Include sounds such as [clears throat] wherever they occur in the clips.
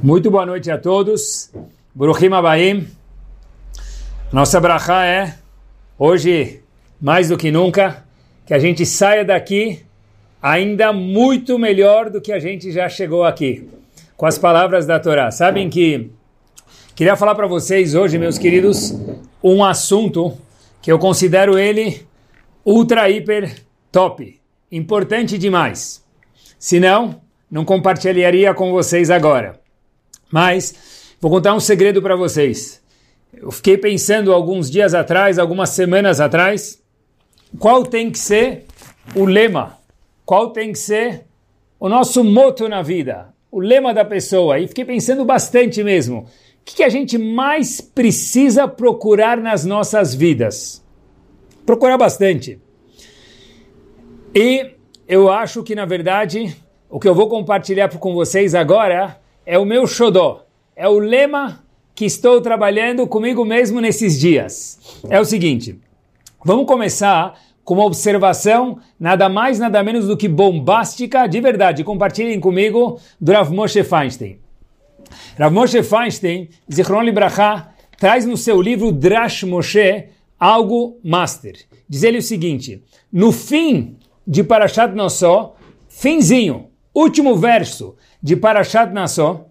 Muito boa noite a todos. Buruchim Abaim. Nossa brachá é, hoje, mais do que nunca, que a gente saia daqui ainda muito melhor do que a gente já chegou aqui, com as palavras da Torá. Sabem que queria falar para vocês hoje, meus queridos, um assunto que eu considero ele ultra, hiper, top, importante demais. Se não, não compartilharia com vocês agora. Mas vou contar um segredo para vocês. Eu fiquei pensando alguns dias atrás, algumas semanas atrás, qual tem que ser o lema, qual tem que ser o nosso moto na vida, o lema da pessoa. E fiquei pensando bastante mesmo. O que, que a gente mais precisa procurar nas nossas vidas? Procurar bastante. E eu acho que, na verdade, o que eu vou compartilhar com vocês agora é o meu xodó, é o lema que estou trabalhando comigo mesmo nesses dias. É o seguinte, vamos começar com uma observação nada mais, nada menos do que bombástica, de verdade. Compartilhem comigo do Rav Moshe Feinstein. Rav Moshe Feinstein, Zichron Libraha, traz no seu livro Drash Moshe algo master. Diz ele o seguinte, no fim de Parashat Nossó, finzinho, último verso de Parashat Nassó,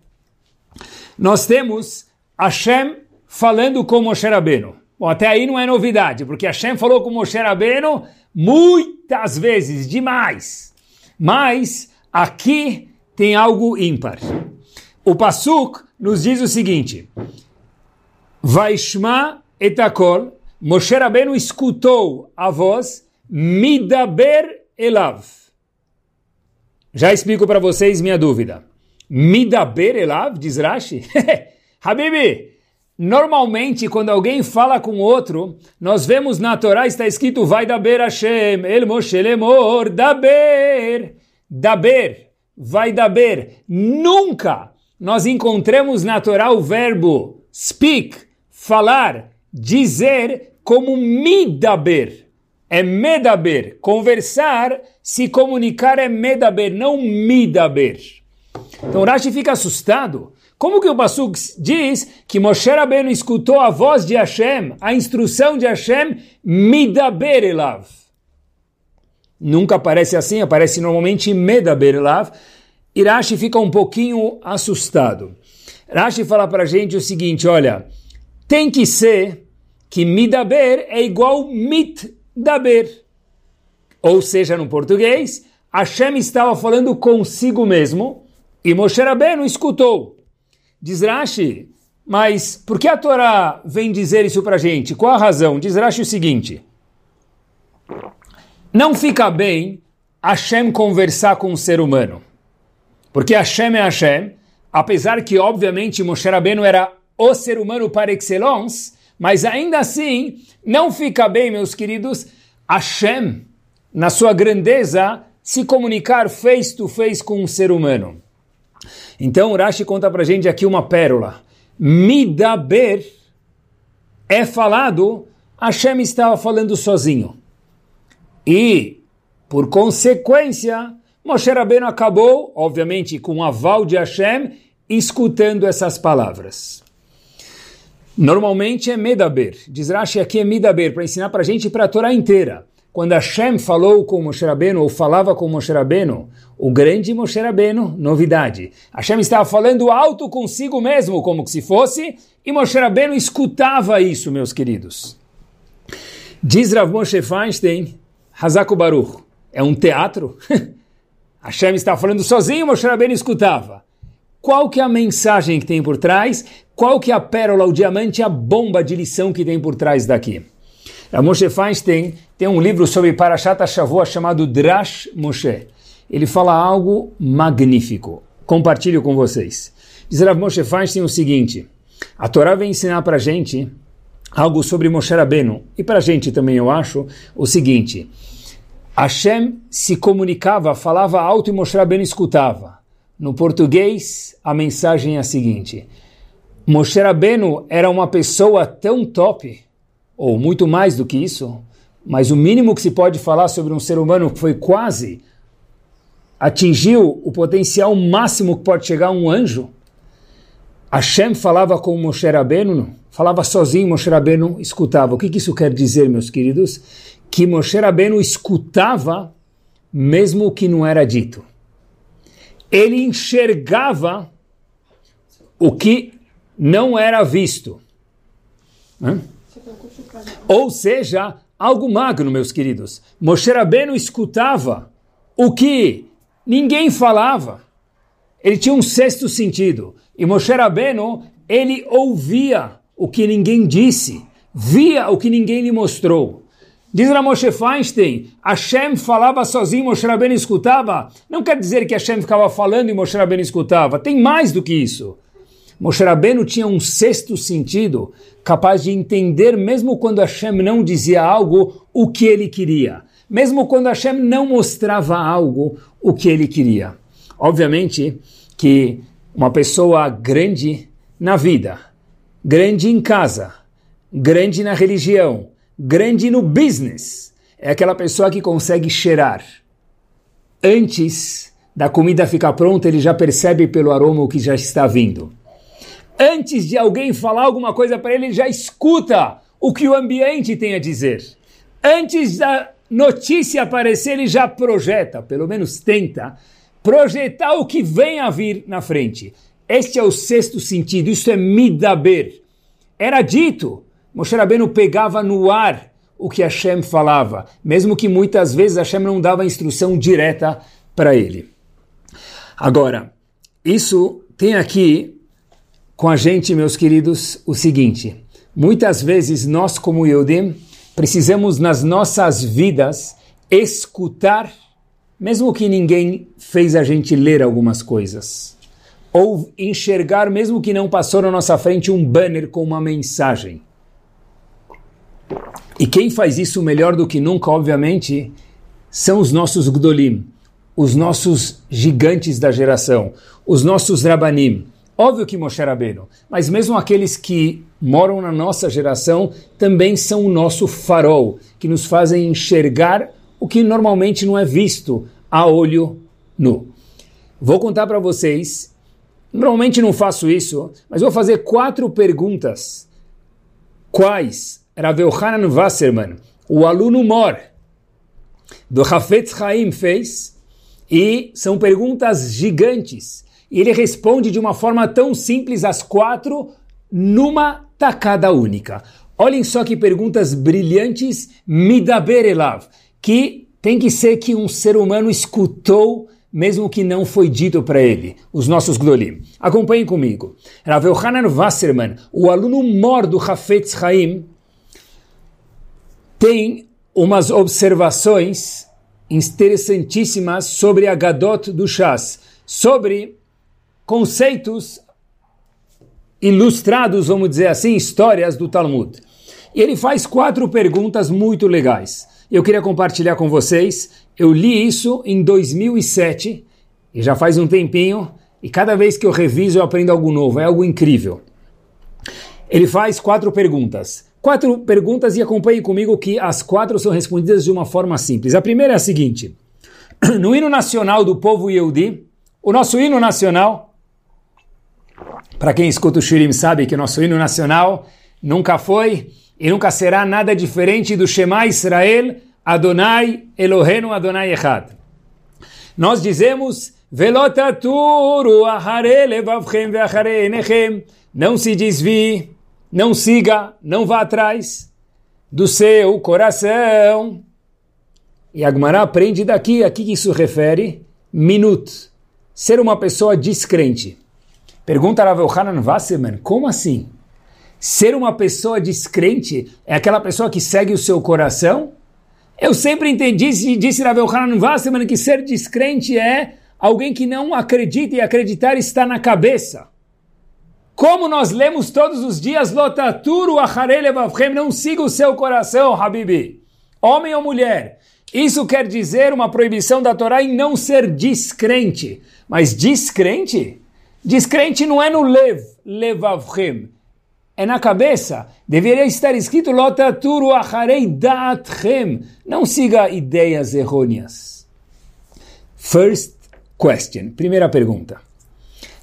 nós temos Hashem falando com Moshe Rabbeinu. Bom, até aí não é novidade, porque Hashem falou com Moshe Rabbeinu muitas vezes, demais. Mas aqui tem algo ímpar. O Pasuk nos diz o seguinte, Vaishma etakol, Moshe Rabbeinu escutou a voz, Midaber elav. Já explico para vocês minha dúvida. Midaber elav, diz Rashi? [laughs] Habibi, normalmente quando alguém fala com outro, nós vemos na Torá está escrito vai daber Hashem, el Moshe lemor, daber, daber, vai daber. Nunca nós encontramos na Torá o verbo speak, falar, dizer como midaber. É medaber. Conversar, se comunicar é medaber, não midaber. Então Rashi fica assustado. Como que o Pasuk diz que Moshe Rabbeinu escutou a voz de Hashem, a instrução de Hashem, midaber elav? Nunca aparece assim, aparece normalmente medaber elav. E Rashi fica um pouquinho assustado. Rashi fala para a gente o seguinte, olha, tem que ser que midaber é igual mit daber. Ou seja, no português, Hashem estava falando consigo mesmo e Moshe Rabbeinu escutou. Diz Rashi, mas por que a Torá vem dizer isso para gente? Qual a razão? Diz Rashi o seguinte, não fica bem Hashem conversar com um ser humano. Porque Hashem é Hashem, apesar que obviamente Moshe Rabbeinu era o ser humano par excellence, mas ainda assim, não fica bem, meus queridos, Hashem, na sua grandeza, se comunicar face to face com um ser humano. Então, Rashi conta pra gente aqui uma pérola. Midaber é falado, Hashem estava falando sozinho. E, por consequência, Moshe Rabbeinu acabou, obviamente com o aval de Hashem, escutando essas palavras. Normalmente é Medaber. Diz Rashi aqui é Medaber, para ensinar para a gente para a Torá inteira. Quando Hashem falou com Moshe Rabbeinu, ou falava com Moshe Rabbeinu, o grande Moshe Rabbeinu, novidade. Hashem estava falando alto consigo mesmo, como que se fosse, e Moshe Rabbeinu escutava isso, meus queridos. Diz Rav Moshe Feinstein, Hazako Baruch, é um teatro? [laughs] Hashem estava falando sozinho, Moshe Rabbeinu escutava. Qual que é a mensagem que tem por trás? Qual que é a pérola, o diamante, a bomba de lição que tem por trás daqui? A Moshe Feinstein tem um livro sobre Parashat Shavua chamado Drash Moshe. Ele fala algo magnífico. Compartilho com vocês. Diz Rav Moshe Feinstein o seguinte, a Torá vem ensinar para gente algo sobre Moshe Rabbeinu, e para gente também eu acho, o seguinte, Hashem se comunicava, falava alto e Moshe Rabbeinu escutava. No português, a mensagem é a seguinte, Moshe Rabbeinu era uma pessoa tão top, ou muito mais do que isso, mas o mínimo que se pode falar sobre um ser humano foi quase atingiu o potencial máximo que pode chegar um anjo. Hashem falava com Moshe Rabbeinu, falava sozinho, Moshe Rabbeinu escutava. O que, isso quer dizer, meus queridos? Que Moshe Rabbeinu escutava mesmo o que não era dito. Ele enxergava o que não era visto. Hã? Ou seja, algo magno, meus queridos. Moshe Rabbeinu escutava o que ninguém falava. Ele tinha um sexto sentido. E Moshe Rabbeinu, ele ouvia o que ninguém disse, via o que ninguém lhe mostrou. Diz Moshe Feinstein, Hashem falava sozinho, Moshe Rabbeinu escutava. Não quer dizer que Hashem ficava falando e Moshe Rabbeinu escutava. Tem mais do que isso. Moshe Rabbeinu tinha um sexto sentido, capaz de entender, mesmo quando Hashem não dizia algo, o que ele queria. Mesmo quando Hashem não mostrava algo, o que ele queria. Obviamente que uma pessoa grande na vida, grande em casa, grande na religião, grande no business, é aquela pessoa que consegue cheirar. Antes da comida ficar pronta, ele já percebe pelo aroma o que já está vindo. Antes de alguém falar alguma coisa para ele, ele já escuta o que o ambiente tem a dizer. Antes da notícia aparecer, ele já projeta, pelo menos tenta, projetar o que vem a vir na frente. Este é o sexto sentido, isso é midaber. Era dito, Moshe Rabbeinu pegava no ar o que Hashem falava, mesmo que muitas vezes Hashem não dava instrução direta para ele. Agora, isso tem aqui com a gente, meus queridos, o seguinte: muitas vezes nós, como Yodim, precisamos nas nossas vidas escutar mesmo que ninguém fez a gente ler algumas coisas, ou enxergar, mesmo que não passou na nossa frente um banner com uma mensagem. E quem faz isso melhor do que nunca, obviamente, são os nossos Gdolim, os nossos gigantes da geração, os nossos Rabanim. Óbvio que Moshe Rabbeinu, mas mesmo aqueles que moram na nossa geração também são o nosso farol, que nos fazem enxergar o que normalmente não é visto a olho nu. Vou contar para vocês, normalmente não faço isso, mas vou fazer quatro perguntas. Quais Rav Yohanan Wasserman, o aluno mor do Hafetz Haim fez, e são perguntas gigantes. E ele responde de uma forma tão simples as quatro numa tacada única. Olhem só que perguntas brilhantes, Midaber Elav, que tem que ser que um ser humano escutou, mesmo que não foi dito para ele, os nossos Gdolim. Acompanhem comigo. Rav Yohanan Wasserman, o aluno mor do Hafetz Haim, tem umas observações interessantíssimas sobre a Gadot do Shas, sobre conceitos ilustrados, vamos dizer assim, histórias do Talmud. E ele faz quatro perguntas muito legais eu queria compartilhar com vocês. Eu li isso em 2007 e já faz um tempinho, e cada vez que eu reviso eu aprendo algo novo, é algo incrível. Ele faz quatro perguntas. Quatro perguntas e acompanhe comigo que as quatro são respondidas de uma forma simples. A primeira é a seguinte: [clears throat] no hino nacional do povo Yehudi, o nosso hino nacional, para quem escuta o Shirim sabe que o nosso hino nacional nunca foi e nunca será nada diferente do Shema Israel, Adonai Elohenu Adonai Echad. Nós dizemos, Velotaturu ahare levavchem. Não se desvie, não siga, não vá atrás do seu coração. E Agmará aprende daqui, a que isso refere? Minut. Ser uma pessoa descrente. Pergunta Rav Yohanan Wasserman, como assim? Ser uma pessoa descrente é aquela pessoa que segue o seu coração? Eu sempre entendi, disse Rav Yohanan Wasserman, que ser descrente é alguém que não acredita e acreditar está na cabeça. Como nós lemos todos os dias, Lotaturu Acharelevavchem, não siga o seu coração, Habibi. Homem ou mulher. Isso quer dizer uma proibição da Torá em não ser descrente. Mas descrente? Descrente não é no lev, levavchem é na cabeça. Deveria estar escrito Lotaturu acharei da'atchem. Não siga ideias errôneas. First question. Primeira pergunta.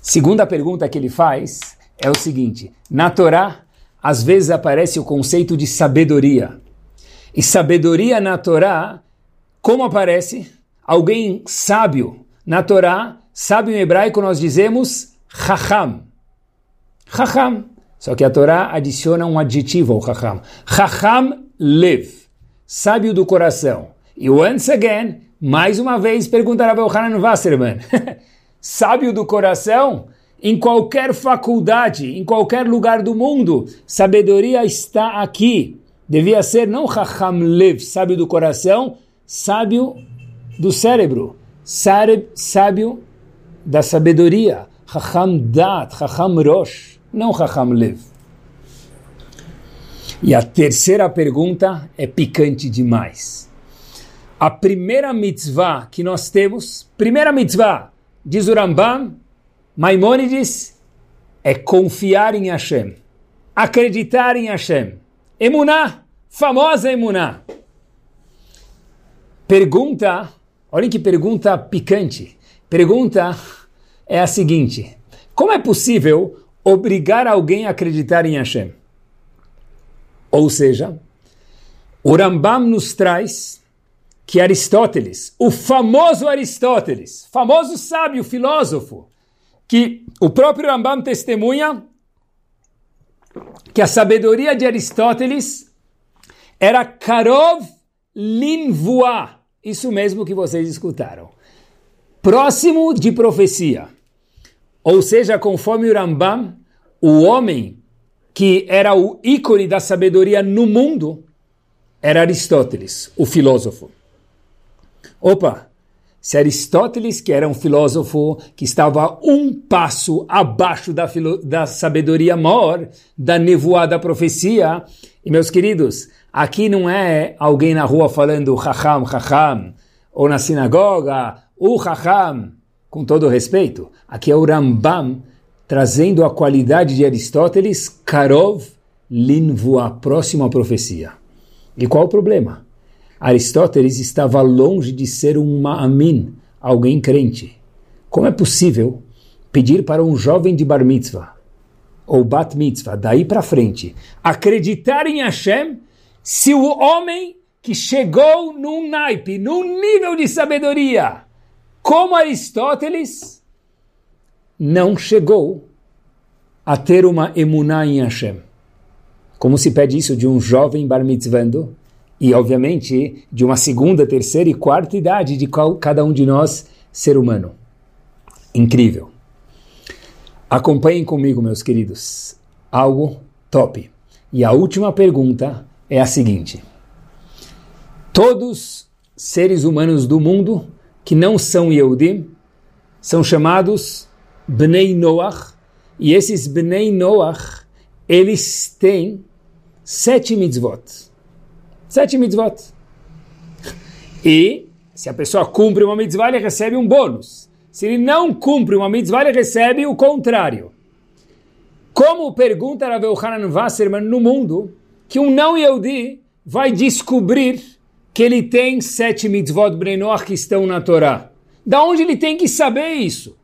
Segunda pergunta que ele faz é o seguinte: na Torá, às vezes aparece o conceito de sabedoria. E sabedoria na Torá, como aparece? Alguém sábio. Na Torá, sábio em hebraico nós dizemos Chacham. Chacham. Só que a Torá adiciona um adjetivo ao Chacham. Chacham Lev. Sábio do coração. E once again, mais uma vez, pergunta Rabbi Hanan Wasserman. [laughs] sábio do coração? Em qualquer faculdade, em qualquer lugar do mundo, sabedoria está aqui. Devia ser não Chacham Lev, sábio do coração, sábio do cérebro, sábio da sabedoria. Chacham Dat, Chacham Rosh, não Chacham Lev. E a terceira pergunta é picante demais. A primeira mitzvah que nós temos, primeira mitzvah, diz o Rambam, Maimônides, é confiar em Hashem, acreditar em Hashem. Emuná, famosa Emuná. Pergunta, olhem que pergunta picante. Pergunta é a seguinte: como é possível obrigar alguém a acreditar em Hashem? Ou seja, o Rambam nos traz que Aristóteles, o famoso Aristóteles, famoso sábio filósofo, que o próprio Rambam testemunha que a sabedoria de Aristóteles era Karov Linvua. Isso mesmo que vocês escutaram. Próximo de profecia. Ou seja, conforme o Rambam, o homem que era o ícone da sabedoria no mundo era Aristóteles, o filósofo. Opa, se Aristóteles, que era um filósofo que estava um passo abaixo da, da sabedoria maior, da nevoada profecia, e meus queridos, aqui não é alguém na rua falando Chacham, Chacham, ou na sinagoga, o Chacham, com todo respeito, aqui é o Rambam trazendo a qualidade de Aristóteles, Karov Linvua, próximo à profecia. E qual o problema? Aristóteles estava longe de ser um ma'amin, alguém crente. Como é possível pedir para um jovem de bar mitzvah ou bat mitzvah, daí para frente, acreditar em Hashem se o homem que chegou num naipe, num nível de sabedoria, como Aristóteles, não chegou a ter uma emuná em Hashem. Como se pede isso de um jovem bar mitzvando? E, obviamente, de uma segunda, terceira e quarta idade de cada um de nós, ser humano. Incrível. Acompanhem comigo, meus queridos. Algo top. E a última pergunta é a seguinte: Todos seres humanos do mundo que não são Yehudim são chamados Bnei Noach, e esses Bnei Noach, eles têm sete mitzvot. Sete mitzvot. E se a pessoa cumpre uma mitzvah, ele recebe um bônus. Se ele não cumpre uma mitzvah, ele recebe o contrário. Como pergunta Rav Yohanan Wasserman no mundo, que um não Yehudi vai descobrir que ele tem sete mitzvot Brenor que estão na Torá? Da onde ele tem que saber isso?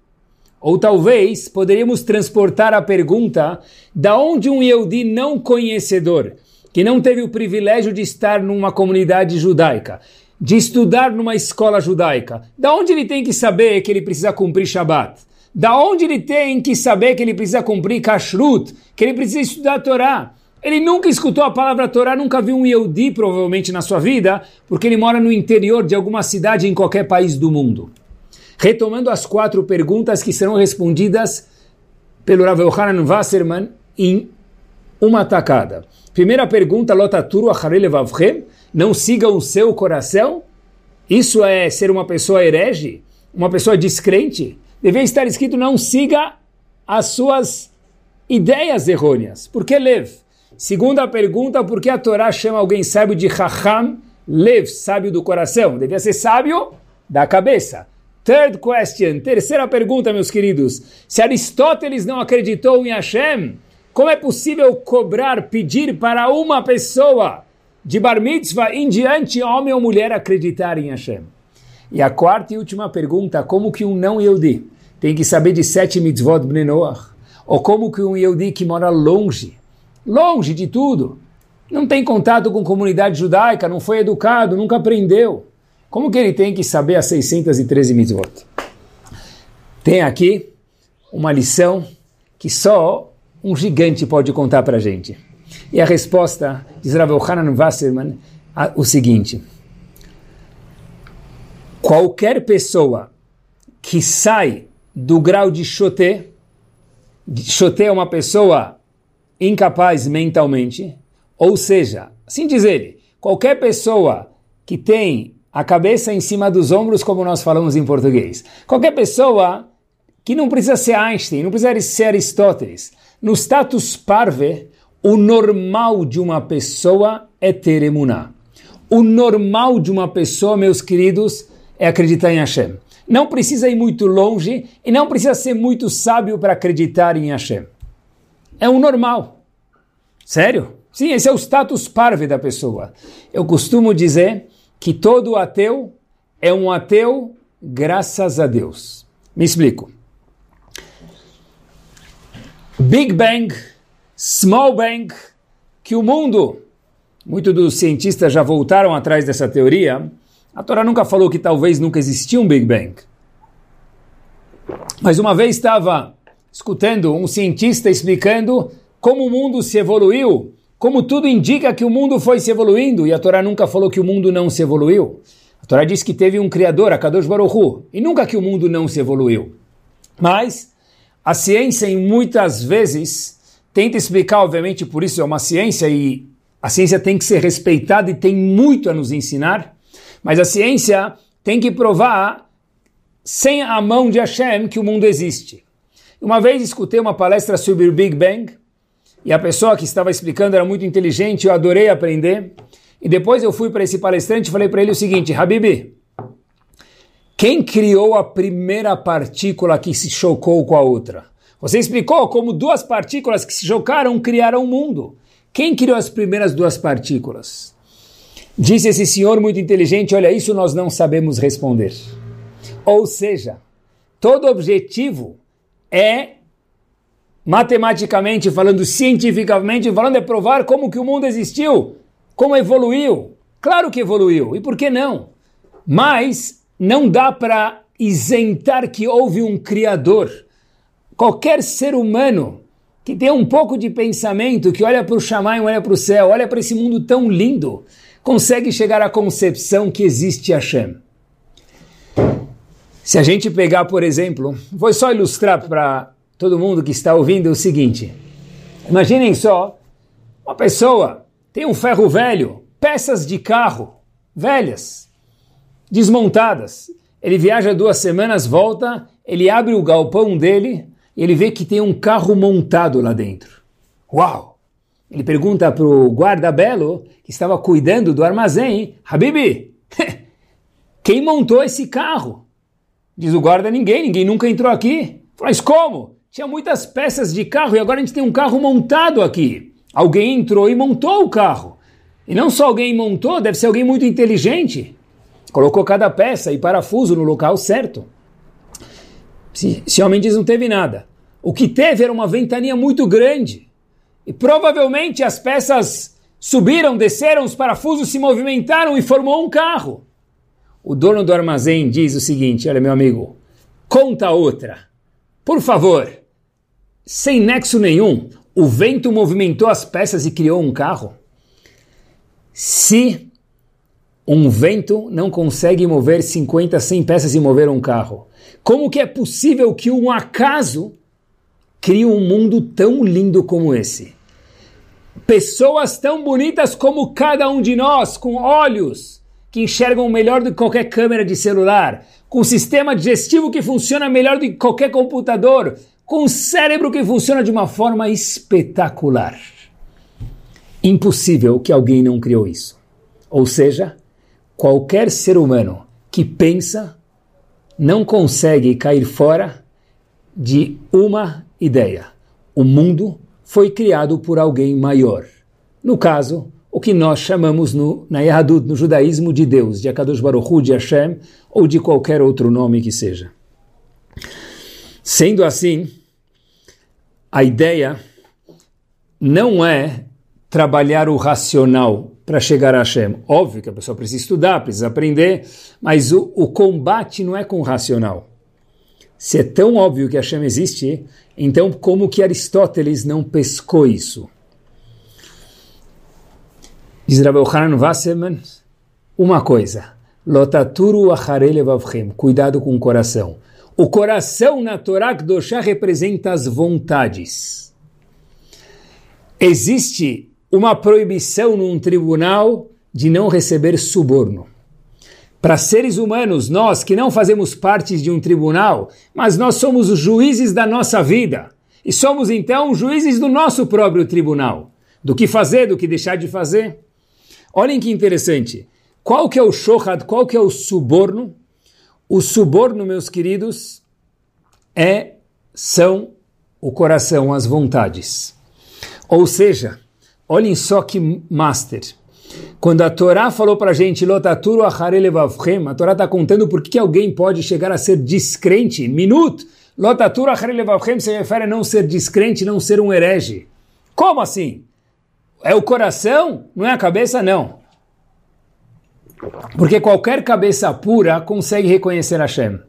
Ou talvez poderíamos transportar a pergunta da onde um Yehudi não conhecedor que não teve o privilégio de estar numa comunidade judaica, de estudar numa escola judaica, da onde ele tem que saber que ele precisa cumprir Shabat? Da onde ele tem que saber que ele precisa cumprir Kashrut, que ele precisa estudar a Torá? Ele nunca escutou a palavra Torá, nunca viu um Yehudi, provavelmente, na sua vida, porque ele mora no interior de alguma cidade em qualquer país do mundo. Retomando as quatro perguntas que serão respondidas pelo Rav Yohanan Wasserman em uma tacada. Primeira pergunta, Lotaturu Acharelevavchem, não sigam o seu coração? Isso é ser uma pessoa herege? Uma pessoa descrente? Devia estar escrito, não siga as suas ideias errôneas. Por que Lev? Segunda pergunta, por que a Torá chama alguém sábio de Chacham Lev, sábio do coração? Devia ser sábio da cabeça. Third question, terceira pergunta, meus queridos. Se Aristóteles não acreditou em Hashem, como é possível cobrar, pedir para uma pessoa de bar mitzvah em diante, homem ou mulher, acreditar em Hashem? E a quarta e última pergunta, como que um não Yehudi tem que saber de sete mitzvot bnei Ou como que um Yehudi que mora longe, longe de tudo, não tem contato com comunidade judaica, não foi educado, nunca aprendeu. Como que ele tem que saber as 613 mitzvot? Tem aqui uma lição que só um gigante pode contar para a gente. E a resposta, diz Rav Hanan Wasserman, o seguinte. Qualquer pessoa que sai do grau de choté, choté é uma pessoa incapaz mentalmente, ou seja, assim diz ele, qualquer pessoa que tem a cabeça em cima dos ombros, como nós falamos em português, qualquer pessoa que não precisa ser Einstein, não precisa ser Aristóteles, no status parve, o normal de uma pessoa é ter emuná. O normal de uma pessoa, meus queridos, é acreditar em Hashem. Não precisa ir muito longe e não precisa ser muito sábio para acreditar em Hashem. É o normal. Sério? Sim, esse é o status parve da pessoa. Eu costumo dizer que todo ateu é um ateu graças a Deus. Me explico. Big Bang, Small Bang, que o mundo, muitos dos cientistas já voltaram atrás dessa teoria, a Torá nunca falou que talvez nunca existiu um Big Bang. Mas uma vez estava escutando um cientista explicando como o mundo se evoluiu, como tudo indica que o mundo foi se evoluindo, e a Torá nunca falou que o mundo não se evoluiu. A Torá diz que teve um criador, a Kadosh Baruch Hu, e nunca que o mundo não se evoluiu. Mas a ciência, em muitas vezes, tenta explicar, obviamente, por isso é uma ciência e a ciência tem que ser respeitada e tem muito a nos ensinar, mas a ciência tem que provar, sem a mão de Hashem, que o mundo existe. Uma vez escutei uma palestra sobre o Big Bang, e a pessoa que estava explicando era muito inteligente, eu adorei aprender. E depois eu fui para esse palestrante e falei para ele o seguinte: Habibi, quem criou a primeira partícula que se chocou com a outra? Você explicou como duas partículas que se chocaram criaram o um mundo. Quem criou as primeiras duas partículas? Disse esse senhor muito inteligente: Olha, isso nós não sabemos responder. Ou seja, todo objetivo é, matematicamente falando, cientificamente falando, é provar como que o mundo existiu, como evoluiu. Claro que evoluiu, e por que não? Mas não dá para isentar que houve um Criador. Qualquer ser humano que tem um pouco de pensamento, que olha para o Shammai, olha para o céu, olha para esse mundo tão lindo, consegue chegar à concepção que existe Hashem. Se a gente pegar, por exemplo, vou só ilustrar para todo mundo que está ouvindo o seguinte: imaginem só, uma pessoa tem um ferro velho, peças de carro velhas, desmontadas. Ele viaja duas semanas, volta, ele abre o galpão dele e ele vê que tem um carro montado lá dentro. Uau! Ele pergunta para o guarda-belo, que estava cuidando do armazém, Habibi, [laughs] quem montou esse carro? Diz o guarda, ninguém, ninguém nunca entrou aqui. Mas como? Tinha muitas peças de carro e agora a gente tem um carro montado aqui. Alguém entrou e montou o carro. E não só alguém montou, deve ser alguém muito inteligente. Colocou cada peça e parafuso no local certo. Esse homem diz não teve nada. O que teve era uma ventania muito grande. E provavelmente as peças subiram, desceram, os parafusos se movimentaram e formou um carro. O dono do armazém diz o seguinte: Olha, meu amigo, conta outra. Por favor, sem nexo nenhum, o vento movimentou as peças e criou um carro? Se um vento não consegue mover 50, 100 peças e mover um carro, como que é possível que um acaso cria um mundo tão lindo como esse. Pessoas tão bonitas como cada um de nós, com olhos que enxergam melhor do que qualquer câmera de celular, com sistema digestivo que funciona melhor do que qualquer computador, com um cérebro que funciona de uma forma espetacular. Impossível que alguém não criou isso. Ou seja, qualquer ser humano que pensa não consegue cair fora de uma ideia. O mundo foi criado por alguém maior. No caso, o que nós chamamos no, na Yahadut, no judaísmo, de Deus, de Akadosh Baruch Hu, de Hashem, ou de qualquer outro nome que seja. Sendo assim, a ideia não é trabalhar o racional para chegar a Hashem. Óbvio que a pessoa precisa estudar, precisa aprender, mas o, o combate não é com o racional. Se é tão óbvio que Hashem existe, então como que Aristóteles não pescou isso? Diz Rabbi Hanan Wasserman, uma coisa, lotaturu cuidado com o coração. O coração na Torá Kedoshá representa as vontades. Existe uma proibição num tribunal de não receber suborno. Para seres humanos, nós que não fazemos parte de um tribunal, mas nós somos os juízes da nossa vida. E somos então juízes do nosso próprio tribunal. Do que fazer, do que deixar de fazer. Olhem que interessante. Qual que é o shohad, qual que é o suborno? O suborno, meus queridos, é são o coração, as vontades. Ou seja, olhem só que master. Quando a Torá falou para a gente, Lotaturu acharelevavchem, a Torá está contando por que alguém pode chegar a ser descrente. Minuto! Lotaturu acharelevavchem se refere a não ser descrente, não ser um herege. Como assim? É o coração? Não é a cabeça? Não. Porque qualquer cabeça pura consegue reconhecer Hashem.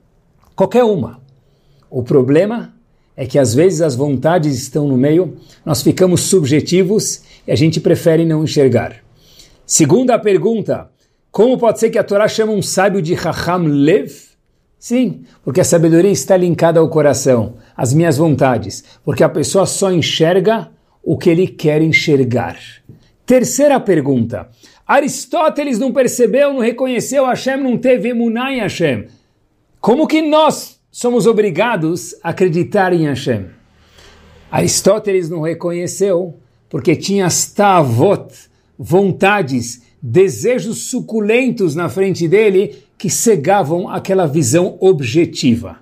Qualquer uma. O problema é que às vezes as vontades estão no meio, nós ficamos subjetivos e a gente prefere não enxergar. Segunda pergunta: como pode ser que a Torá chama um sábio de Raham Lev? Sim, porque a sabedoria está linkada ao coração, às minhas vontades, porque a pessoa só enxerga o que ele quer enxergar. Terceira pergunta: Aristóteles não percebeu, não reconheceu Hashem, não teve emuná em Hashem. Como que nós somos obrigados a acreditar em Hashem? Aristóteles não reconheceu porque tinha stavot, vontades, desejos suculentos na frente dele que cegavam aquela visão objetiva.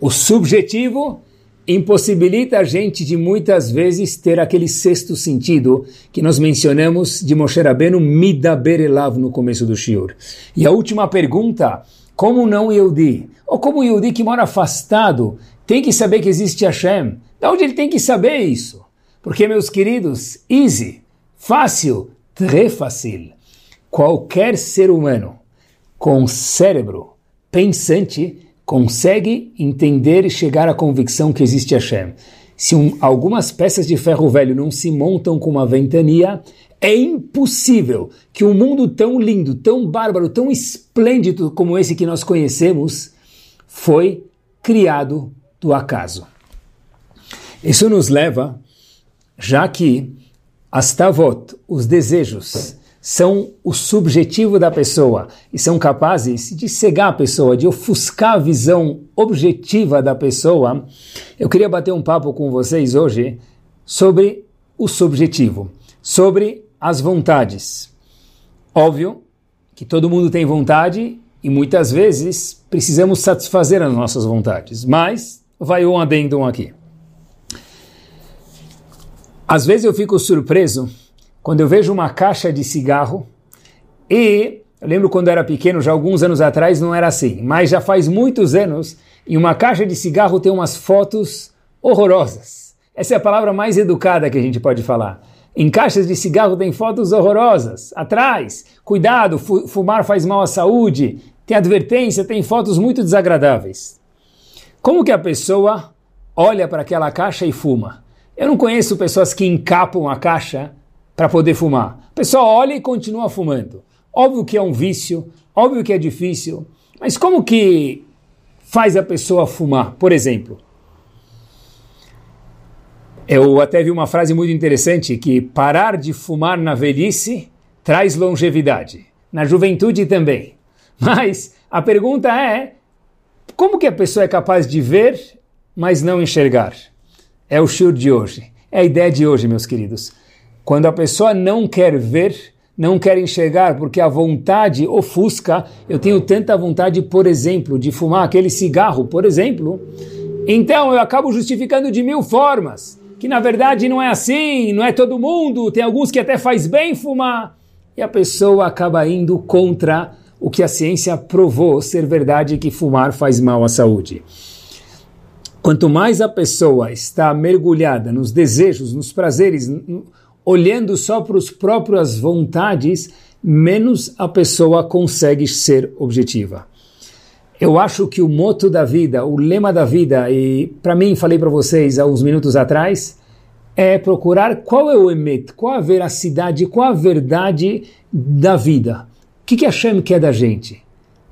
O subjetivo impossibilita a gente de muitas vezes ter aquele sexto sentido que nós mencionamos de Moshe Rabbeinu Midaber Elav no começo do Shiur. E a última pergunta, como não Yehudi? Ou como Yehudi que mora afastado tem que saber que existe Hashem? Da onde ele tem que saber isso? Porque, meus queridos, easy, fácil, très fácil. Qualquer ser humano com cérebro pensante consegue entender e chegar à convicção que existe Hashem. Se um, algumas peças de ferro velho não se montam com uma ventania, é impossível que um mundo tão lindo, tão bárbaro, tão esplêndido como esse que nós conhecemos foi criado do acaso. Isso nos leva, já que as tavot, os desejos, são o subjetivo da pessoa e são capazes de cegar a pessoa, de ofuscar a visão objetiva da pessoa, eu queria bater um papo com vocês hoje sobre o subjetivo, sobre as vontades. Óbvio que todo mundo tem vontade e muitas vezes precisamos satisfazer as nossas vontades, mas vai um adendum aqui. Às vezes eu fico surpreso quando eu vejo uma caixa de cigarro e eu lembro quando eu era pequeno, já alguns anos atrás não era assim, mas já faz muitos anos, em uma caixa de cigarro tem umas fotos horrorosas. Essa é a palavra mais educada que a gente pode falar. Em caixas de cigarro tem fotos horrorosas. Atrás, cuidado, fumar faz mal à saúde. Tem advertência, tem fotos muito desagradáveis. Como que a pessoa olha para aquela caixa e fuma? Eu não conheço pessoas que encapam a caixa para poder fumar. A pessoa olha e continua fumando. Óbvio que é um vício, óbvio que é difícil, mas como que faz a pessoa fumar? Por exemplo, eu até vi uma frase muito interessante que parar de fumar na velhice traz longevidade. Na juventude também. [laughs] Mas a pergunta é: como que a pessoa é capaz de ver, mas não enxergar? É o shur de hoje. É a ideia de hoje, meus queridos. Quando a pessoa não quer ver, não quer enxergar, porque a vontade ofusca, eu tenho tanta vontade, por exemplo, de fumar aquele cigarro, por exemplo, então eu acabo justificando de mil formas, que na verdade não é assim, não é todo mundo, tem alguns que até faz bem fumar, e a pessoa acaba indo contra o que a ciência provou ser verdade que fumar faz mal à saúde. Quanto mais a pessoa está mergulhada nos desejos, nos prazeres, olhando só para as próprias vontades, menos a pessoa consegue ser objetiva. Eu acho que o moto da vida, o lema da vida, e para mim falei para vocês há uns minutos atrás, é procurar qual é o emet, qual a veracidade, qual a verdade da vida. O que, que Hashem quer da gente?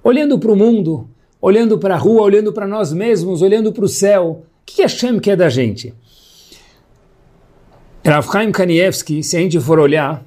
Olhando para o mundo, olhando para a rua, olhando para nós mesmos, olhando para o céu, o que, que Hashem quer da gente? Rav Chaim Kanievski, se a gente for olhar,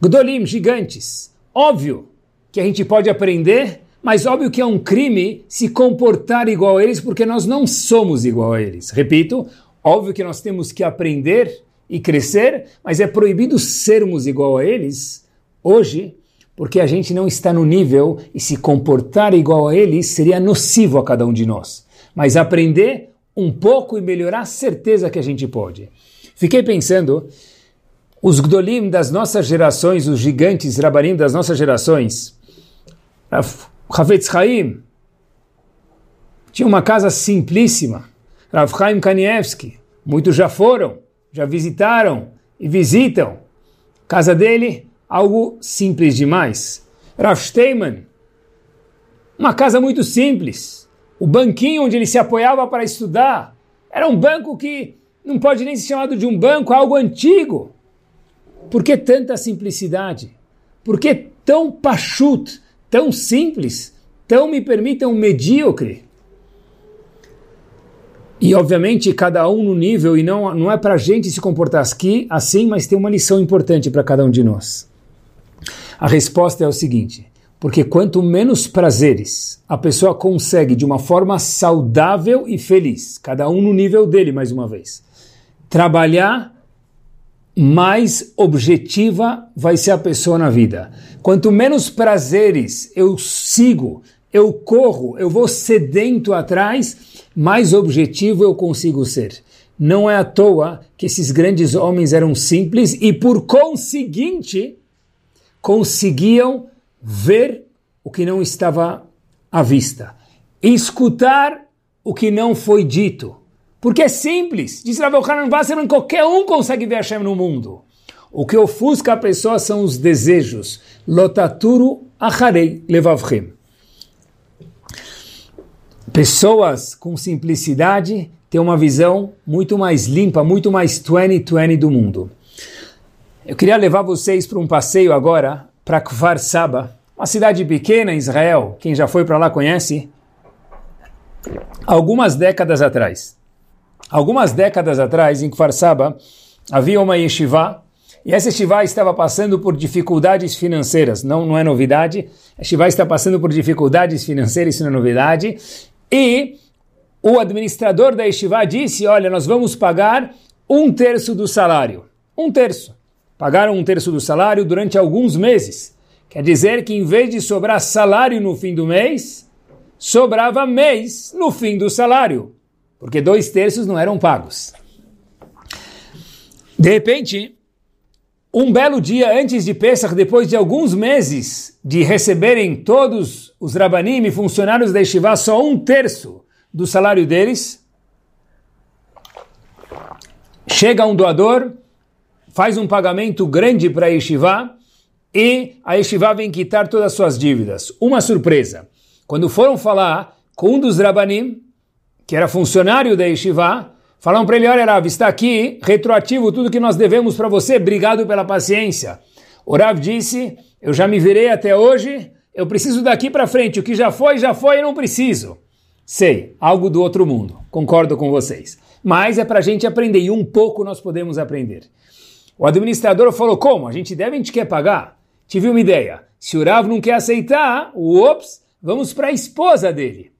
Gdolim, gigantes, óbvio que a gente pode aprender mas óbvio que é um crime se comportar igual a eles, porque nós não somos igual a eles. Repito, óbvio que nós temos que aprender e crescer, mas é proibido sermos igual a eles hoje, porque a gente não está no nível e se comportar igual a eles seria nocivo a cada um de nós. Mas aprender um pouco e melhorar, certeza que a gente pode. Fiquei pensando, os Gdolim das nossas gerações, os gigantes Rabarim das nossas gerações, Havetz Chaim tinha uma casa simplíssima. Rav Chaim Kanievski, muitos já foram, já visitaram e visitam. Casa dele, algo simples demais. Rav Steinman, uma casa muito simples. O banquinho onde ele se apoiava para estudar era um banco que não pode nem ser chamado de um banco, algo antigo. Por que tanta simplicidade? Por que tão pachut? Tão simples, tão, me permitam, medíocre. E, obviamente, cada um no nível, e não, não é para a gente se comportar aqui, assim, mas tem uma lição importante para cada um de nós. A resposta é o seguinte: porque quanto menos prazeres a pessoa consegue de uma forma saudável e feliz, cada um no nível dele, mais uma vez, trabalhar mais objetiva vai ser a pessoa na vida. Quanto menos prazeres eu sigo, eu corro, eu vou sedento atrás, mais objetivo eu consigo ser. Não é à toa que esses grandes homens eram simples e, por conseguinte, conseguiam ver o que não estava à vista, escutar o que não foi dito porque é simples. Diz Rav Hanan Wasserman, qualquer um consegue ver Hashem no mundo. O que ofusca a pessoa são os desejos. Lotaturu acharei levavchem. Pessoas com simplicidade têm uma visão muito mais limpa, muito mais 2020 do mundo. Eu queria levar vocês para um passeio agora para Kfar Saba, uma cidade pequena em Israel. Quem já foi para lá conhece. Algumas décadas atrás. Algumas décadas atrás, em Kfar Saba, havia uma yeshiva, e essa yeshiva estava passando por dificuldades financeiras, não, não é novidade, a yeshiva está passando por dificuldades financeiras, isso não é novidade, e o administrador da yeshiva disse, olha, nós vamos pagar um terço do salário, um terço. Pagaram um terço do salário durante alguns meses. Quer dizer que em vez de sobrar salário no fim do mês, sobrava mês no fim do salário porque dois terços não eram pagos. De repente, um belo dia antes de Pesach, depois de alguns meses de receberem todos os Rabanim e funcionários da Yeshiva só um terço do salário deles, chega um doador, faz um pagamento grande para a Yeshiva e a Yeshiva vem quitar todas as suas dívidas. Uma surpresa, quando foram falar com um dos Rabanim, que era funcionário da Yeshiva, falaram para ele, olha Rav, está aqui, retroativo, tudo que nós devemos para você, obrigado pela paciência. O Rav disse, eu já me virei até hoje, eu preciso daqui para frente, o que já foi, já foi, eu não preciso. Sei, algo do outro mundo, concordo com vocês. Mas é para a gente aprender, e um pouco nós podemos aprender. O administrador falou, como? A gente deve, a gente quer pagar? Tive uma ideia, se o Rav não quer aceitar, ops, vamos para a esposa dele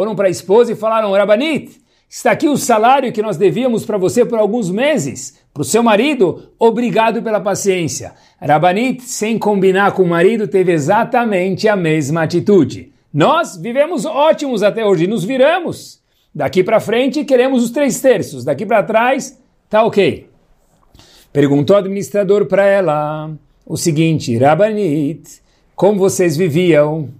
foram para a esposa e falaram: Rabanit, está aqui o salário que nós devíamos para você por alguns meses. Para o seu marido, obrigado pela paciência. Rabanit, sem combinar com o marido, teve exatamente a mesma atitude. Nós vivemos ótimos até hoje, nos viramos. Daqui para frente queremos os três terços, daqui para trás tá ok. Perguntou o administrador para ela o seguinte: Rabanit, como vocês viviam?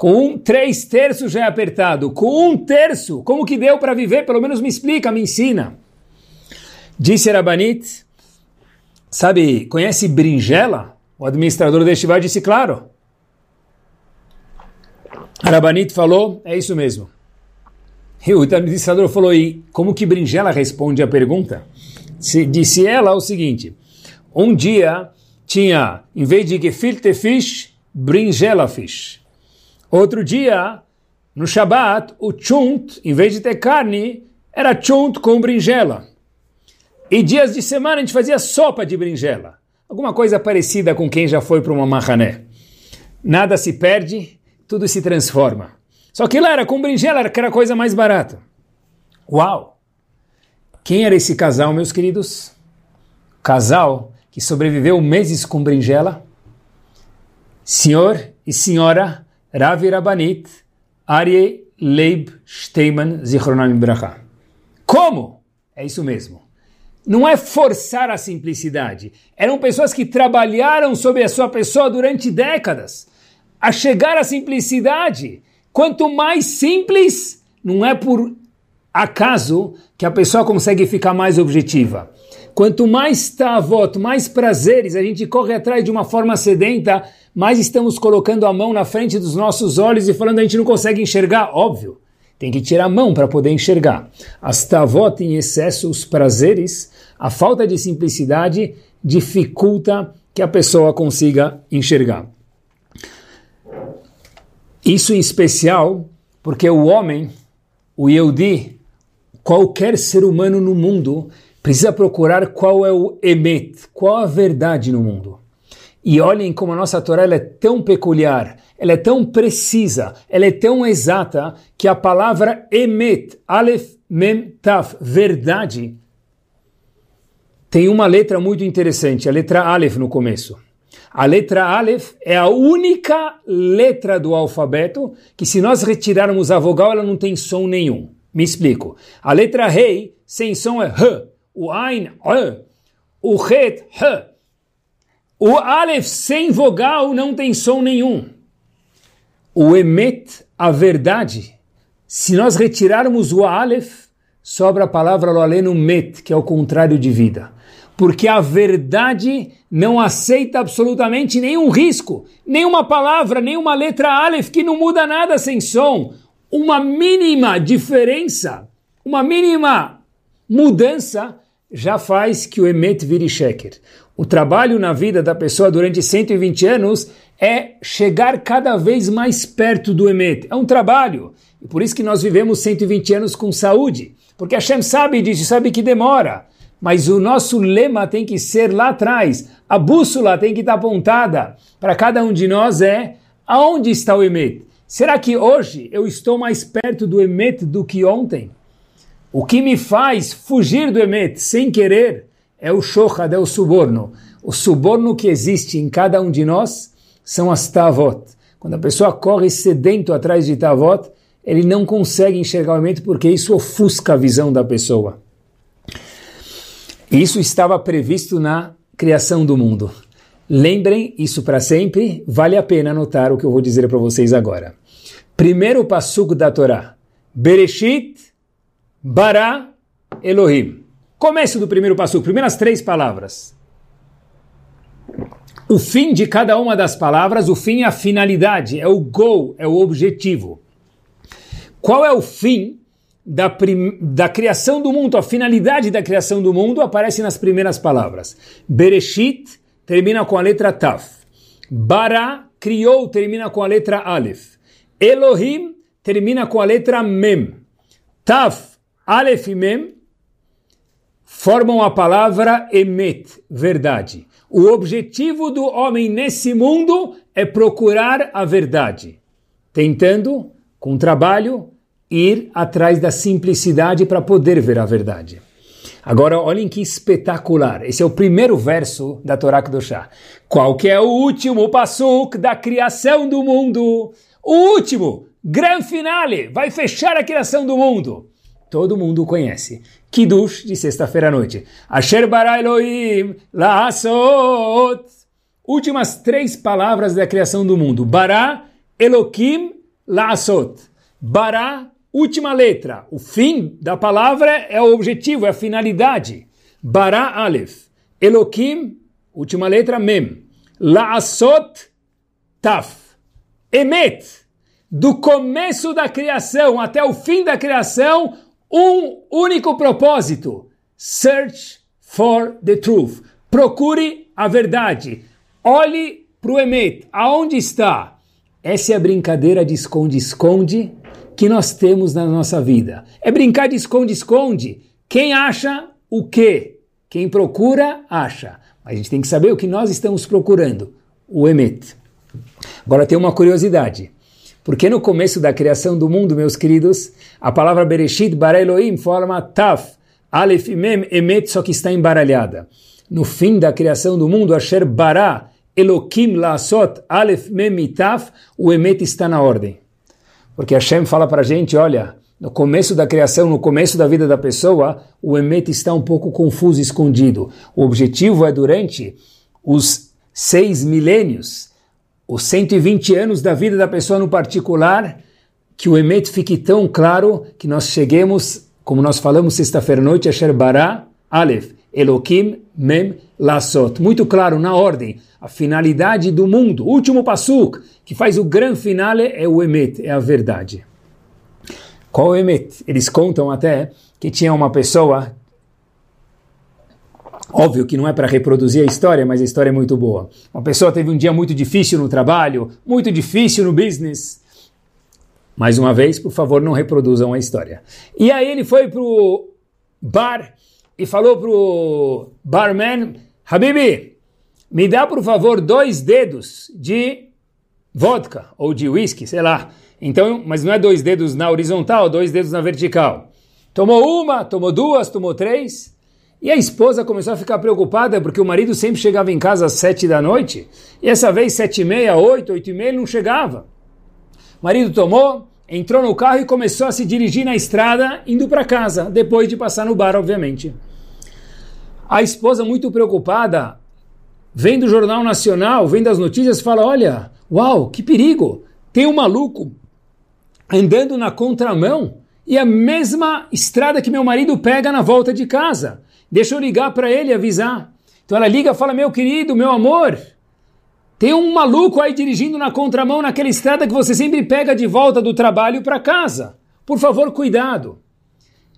Com um, três terços já é apertado. Com um terço, como que deu para viver? Pelo menos me explica, me ensina. Disse Rabanit, sabe, conhece brinjela? O administrador do Estival disse, claro. Rabanit falou, é isso mesmo. E o administrador falou, e como que brinjela responde a pergunta? Se, disse ela o seguinte, um dia tinha, em vez de gefilte fish, brinjela fish. Outro dia, no Shabat, o chunt, em vez de ter carne, era chunt com brinjela. E dias de semana a gente fazia sopa de berinjela. Alguma coisa parecida com quem já foi para uma marrané. Nada se perde, tudo se transforma. Só que lá era com berinjela, que era a coisa mais barata. Uau! Quem era esse casal, meus queridos? Casal que sobreviveu meses com berinjela? Senhor e senhora Ravi Rabanit Aryeh Leib Steiman Zichronam Bracha. Como? É isso mesmo não é forçar a simplicidade. Eram pessoas que trabalharam sobre a sua pessoa durante décadas. A chegar à simplicidade. Quanto mais simples, não é por acaso que a pessoa consegue ficar mais objetiva. Quanto mais tavot, mais prazeres a gente corre atrás de uma forma sedenta, mais estamos colocando a mão na frente dos nossos olhos e falando a gente não consegue enxergar, óbvio. Tem que tirar a mão para poder enxergar. As tavot em excesso, os prazeres, a falta de simplicidade dificulta que a pessoa consiga enxergar. Isso em especial porque o homem, o Yehudi, qualquer ser humano no mundo, precisa procurar qual é o Emet, qual a verdade no mundo. E olhem como a nossa Torá é tão peculiar, ela é tão precisa, ela é tão exata, que a palavra Emet, Aleph, Mem, Taf, verdade, tem uma letra muito interessante, a letra Aleph no começo. A letra Aleph é a única letra do alfabeto que, se nós retirarmos a vogal, ela não tem som nenhum. Me explico. A letra Rei, sem som, é H. O Ain. O Het. O Aleph sem vogal não tem som nenhum. O Emet, a verdade, se nós retirarmos o Aleph, sobra a palavra Loaleno Met, que é o contrário de vida. Porque a verdade não aceita absolutamente nenhum risco, nenhuma palavra, nenhuma letra Aleph que não muda nada sem som. Uma mínima diferença, uma mínima mudança já faz que o Emet vire Sheker. O trabalho na vida da pessoa durante 120 anos é chegar cada vez mais perto do Emet. É um trabalho. E por isso que nós vivemos 120 anos com saúde. Porque Hashem sabe disso, sabe que demora. Mas o nosso lema tem que ser lá atrás. A bússola tem que estar apontada para cada um de nós é aonde está o Emet? Será que hoje eu estou mais perto do Emet do que ontem? O que me faz fugir do Emet sem querer é o shochad, é o suborno. O suborno que existe em cada um de nós são as tavot. Quando a pessoa corre sedento atrás de tavot, ele não consegue enxergar o elemento porque isso ofusca a visão da pessoa. Isso estava previsto na criação do mundo. Lembrem isso para sempre, vale a pena anotar o que eu vou dizer para vocês agora. Primeiro passuco da Torá. Bereshit bara Elohim. Começo do primeiro passo, primeiras três palavras. O fim de cada uma das palavras, o fim é a finalidade, é o goal, é o objetivo. Qual é o fim da, prim, da criação do mundo? A finalidade da criação do mundo aparece nas primeiras palavras. Bereshit termina com a letra Taf. Bara criou termina com a letra Aleph. Elohim termina com a letra Mem. Taf, Aleph e Mem formam a palavra emet, verdade. O objetivo do homem nesse mundo é procurar a verdade, tentando, com trabalho, ir atrás da simplicidade para poder ver a verdade. Agora, olhem que espetacular. Esse é o primeiro verso da Torá Kedoshá. Qual que é o último passuk da criação do mundo? O último, grande finale, vai fechar a criação do mundo. Todo mundo conhece. Kiddush de sexta-feira à noite. Asher bara Elohim laasot. Últimas três palavras da criação do mundo. Bara, Elohim, la'asot. Bara, última letra. O fim da palavra é o objetivo, é a finalidade. Bara Aleph. Elokim, última letra, Mem. La'asot, Taf. Emet. Do começo da criação até o fim da criação, um único propósito. Search for the truth. Procure a verdade. Olhe para o Emet. Aonde está? Essa é a brincadeira de esconde-esconde que nós temos na nossa vida. É brincar de esconde-esconde. Quem acha o quê? Quem procura, acha. Mas a gente tem que saber o que nós estamos procurando. O Emet. Agora tem uma curiosidade. Porque no começo da criação do mundo, meus queridos, a palavra Bereshit, Bara Elohim, forma Taf, Aleph, Mem, Emet, só que está embaralhada. No fim da criação do mundo, Asher Bara, Elokim Laasot, Aleph, Mem, Taf, o Emet está na ordem. Porque Hashem fala para a gente, olha, no começo da criação, no começo da vida da pessoa, o Emet está um pouco confuso, escondido. O objetivo é durante os seis milênios, os 120 anos da vida da pessoa no particular, que o Emet fique tão claro que nós cheguemos, como nós falamos sexta-feira à noite, Asher Bara, Aleph, Elokim, Mem, Lasot. Muito claro, na ordem. A finalidade do mundo, último passuk, que faz o grande finale, é o Emet, é a verdade. Qual o Emet? Eles contam até que tinha uma pessoa Óbvio que não é para reproduzir a história, mas a história é muito boa. Uma pessoa teve um dia muito difícil no trabalho, muito difícil no business. Mais uma vez, por favor, não reproduzam a história. E aí ele foi pro bar e falou pro barman, Habibi, me dá por favor dois dedos de vodka ou de whisky, sei lá. Então, mas não é dois dedos na horizontal, dois dedos na vertical. Tomou uma, tomou duas, tomou três. E a esposa começou a ficar preocupada porque o marido sempre chegava em casa às sete da noite e essa vez sete e meia, oito, oito e meia ele não chegava. O marido tomou, entrou no carro e começou a se dirigir na estrada indo para casa, depois de passar no bar, obviamente. A esposa, muito preocupada, vendo o Jornal Nacional, vendo as notícias, fala: Olha, uau, que perigo! Tem um maluco andando na contramão e a mesma estrada que meu marido pega na volta de casa. Deixa eu ligar para ele avisar. Então ela liga e fala: Meu querido, meu amor, tem um maluco aí dirigindo na contramão naquela estrada que você sempre pega de volta do trabalho para casa. Por favor, cuidado.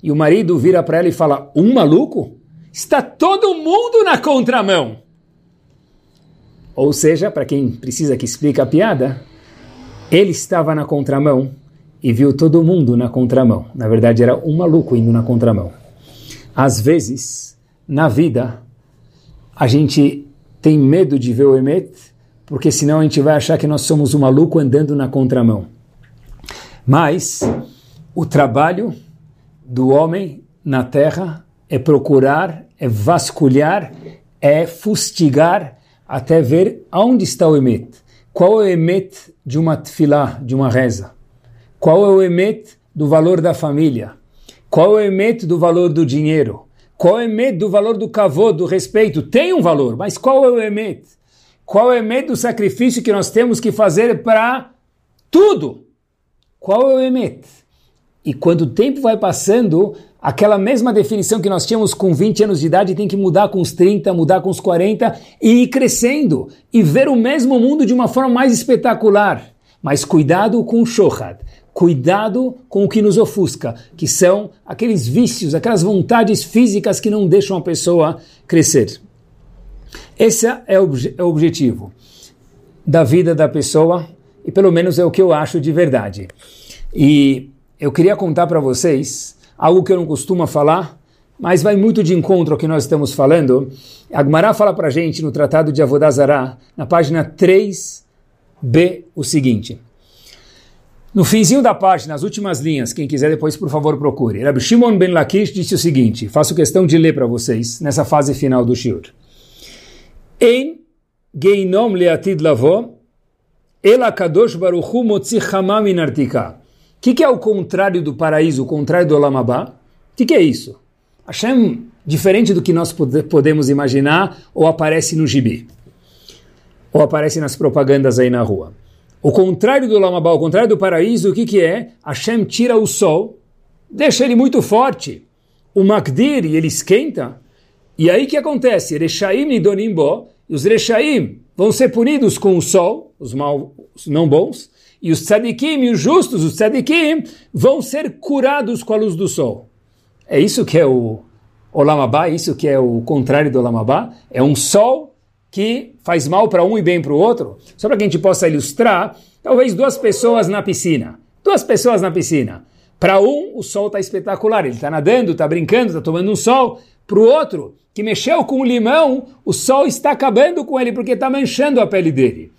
E o marido vira para ela e fala: Um maluco? Está todo mundo na contramão. Ou seja, para quem precisa que explique a piada, ele estava na contramão e viu todo mundo na contramão. Na verdade, era um maluco indo na contramão. Às vezes, na vida, a gente tem medo de ver o Emet, porque senão a gente vai achar que nós somos um maluco andando na contramão. Mas o trabalho do homem na terra é procurar, é vasculhar, é fustigar até ver aonde está o Emet. Qual é o Emet de uma tefilá, de uma reza? Qual é o Emet do valor da família? Qual é o emet do valor do dinheiro? Qual é o emet do valor do kavod, do respeito? Tem um valor, mas qual é o emet? Qual é o emet do sacrifício que nós temos que fazer para tudo? Qual é o emet? E quando o tempo vai passando, aquela mesma definição que nós tínhamos com 20 anos de idade tem que mudar com os 30, mudar com os 40 e ir crescendo e ver o mesmo mundo de uma forma mais espetacular. Mas cuidado com o shohad cuidado com o que nos ofusca, que são aqueles vícios, aquelas vontades físicas que não deixam a pessoa crescer. Esse é o, é o objetivo da vida da pessoa e pelo menos é o que eu acho de verdade. E eu queria contar para vocês algo que eu não costumo falar, mas vai muito de encontro ao que nós estamos falando. A Gemara fala para a gente no Tratado de Avodazará, na página 3b, o seguinte. No finzinho da página, nas últimas linhas, quem quiser depois, por favor, procure. Rabbi Shimon ben Lakish disse o seguinte, faço questão de ler para vocês, nessa fase final do shiur. Em geinom leatid lavo, el akadosh baruchu motzi chamam inartika. O que, que é o contrário do paraíso, o contrário do olamabá? O que, que é isso? Hashem, diferente do que nós podemos imaginar, ou aparece no gibi, ou aparece nas propagandas aí na rua. O contrário do Lamabá, o contrário do paraíso, o que, que é? Hashem tira o sol, deixa ele muito forte. O Magdir, ele esquenta. E aí que acontece? Nidonimbo, e os Rechaim vão ser punidos com o sol, os, mal, os não bons, e os tzadikim, e os justos, os tzadikim, vão ser curados com a luz do sol. É isso que é o Olamabá, isso que é o contrário do Olamabá. É um sol que faz mal para um e bem para o outro, só para que a gente possa ilustrar, talvez duas pessoas na piscina. Duas pessoas na piscina. Para um, o sol está espetacular, ele está nadando, está brincando, está tomando um sol. Para o outro, que mexeu com o limão, o sol está acabando com ele porque está manchando a pele dele.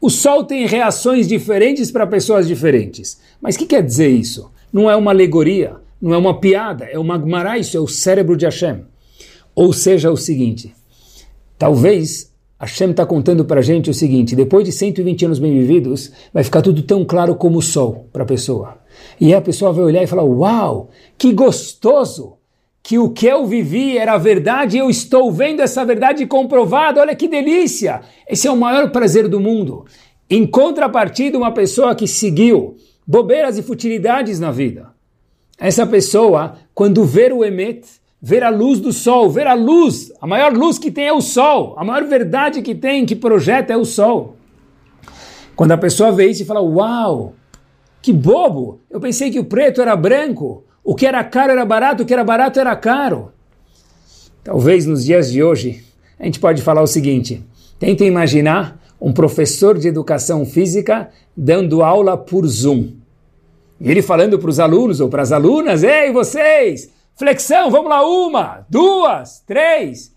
O sol tem reações diferentes para pessoas diferentes. Mas o que quer dizer isso? Não é uma alegoria, não é uma piada, é uma Gemara, isso é o cérebro de Hashem. Ou seja, o seguinte, Talvez Hashem está contando para a gente o seguinte: depois de 120 anos bem vividos, vai ficar tudo tão claro como o sol para a pessoa. E a pessoa vai olhar e falar: Uau, que gostoso! Que o que eu vivi era verdade e eu estou vendo essa verdade comprovada. Olha que delícia! Esse é o maior prazer do mundo. Em contrapartida, uma pessoa que seguiu bobeiras e futilidades na vida. Essa pessoa, quando ver o Emet, ver a luz do sol, ver a luz, a maior luz que tem é o sol, a maior verdade que tem, que projeta é o sol. Quando a pessoa vê isso e fala, uau, que bobo, eu pensei que o preto era branco, o que era caro era barato, o que era barato era caro. Talvez nos dias de hoje, a gente pode falar o seguinte, tenta imaginar um professor de educação física dando aula por Zoom. E ele falando para os alunos ou para as alunas, ei, vocês, Flexão, vamos lá, uma, duas, três.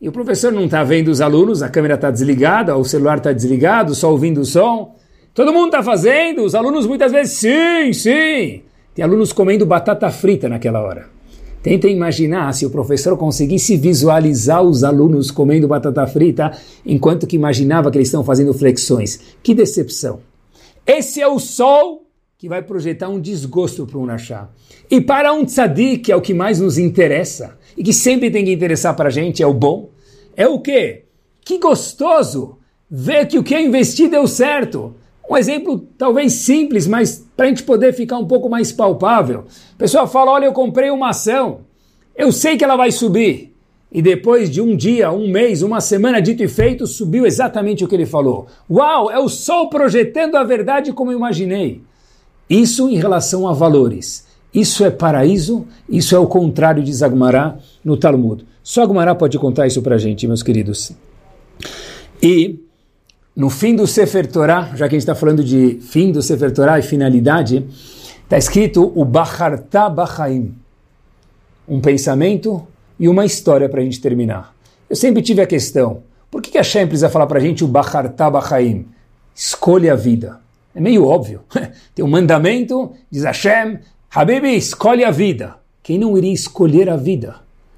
E o professor não está vendo os alunos, a câmera está desligada, o celular está desligado, só ouvindo o som. Todo mundo está fazendo, os alunos muitas vezes, sim, sim. Tem alunos comendo batata frita naquela hora. Tenta imaginar se o professor conseguisse visualizar os alunos comendo batata frita enquanto que imaginava que eles estão fazendo flexões. Que decepção. Esse é o sol que vai projetar um desgosto para um Nashá. E para um tzadik, que é o que mais nos interessa, e que sempre tem que interessar para a gente, é o bom, é o quê? Que gostoso ver que o que é investido deu certo. Um exemplo talvez simples, mas para a gente poder ficar um pouco mais palpável. O pessoal fala, olha, eu comprei uma ação, eu sei que ela vai subir. E depois de um dia, um mês, uma semana dito e feito, subiu exatamente o que ele falou. Uau, é o sol projetando a verdade como eu imaginei. Isso em relação a valores. Isso é paraíso, isso é o contrário de Zagmará no Talmud. Só Agmará pode contar isso para a gente, meus queridos. E no fim do Sefer Torah, já que a gente está falando de fim do Sefer Torah e finalidade, está escrito o Bacharta Bachaim, um pensamento e uma história para a gente terminar. Eu sempre tive a questão, por que, a Shem precisa falar para a gente o Bacharta Bachaim? Escolha a vida. É meio óbvio. [laughs] Tem um mandamento, diz Hashem, Habibi, escolhe a vida. Quem não iria escolher a vida?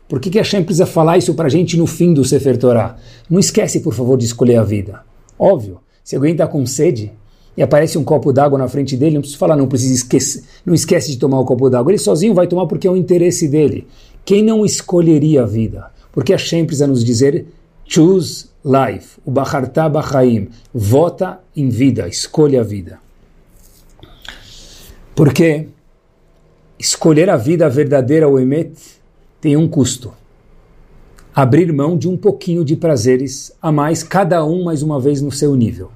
Por que, que Hashem precisa falar isso para a gente no fim do Sefer Torah? Não esquece, por favor, de escolher a vida. Óbvio, se alguém está com sede e aparece um copo d'água na frente dele, não precisa falar, não precisa esquecer, não esquece de tomar o copo d'água. Ele sozinho vai tomar porque é o interesse dele. Quem não escolheria a vida? Porque Hashem precisa nos dizer, choose life, o Bacharta Bachaim, vota em vida, escolha a vida. Porque escolher a vida verdadeira, o Emet, tem um custo. Abrir mão de um pouquinho de prazeres a mais, cada um mais uma vez no seu nível.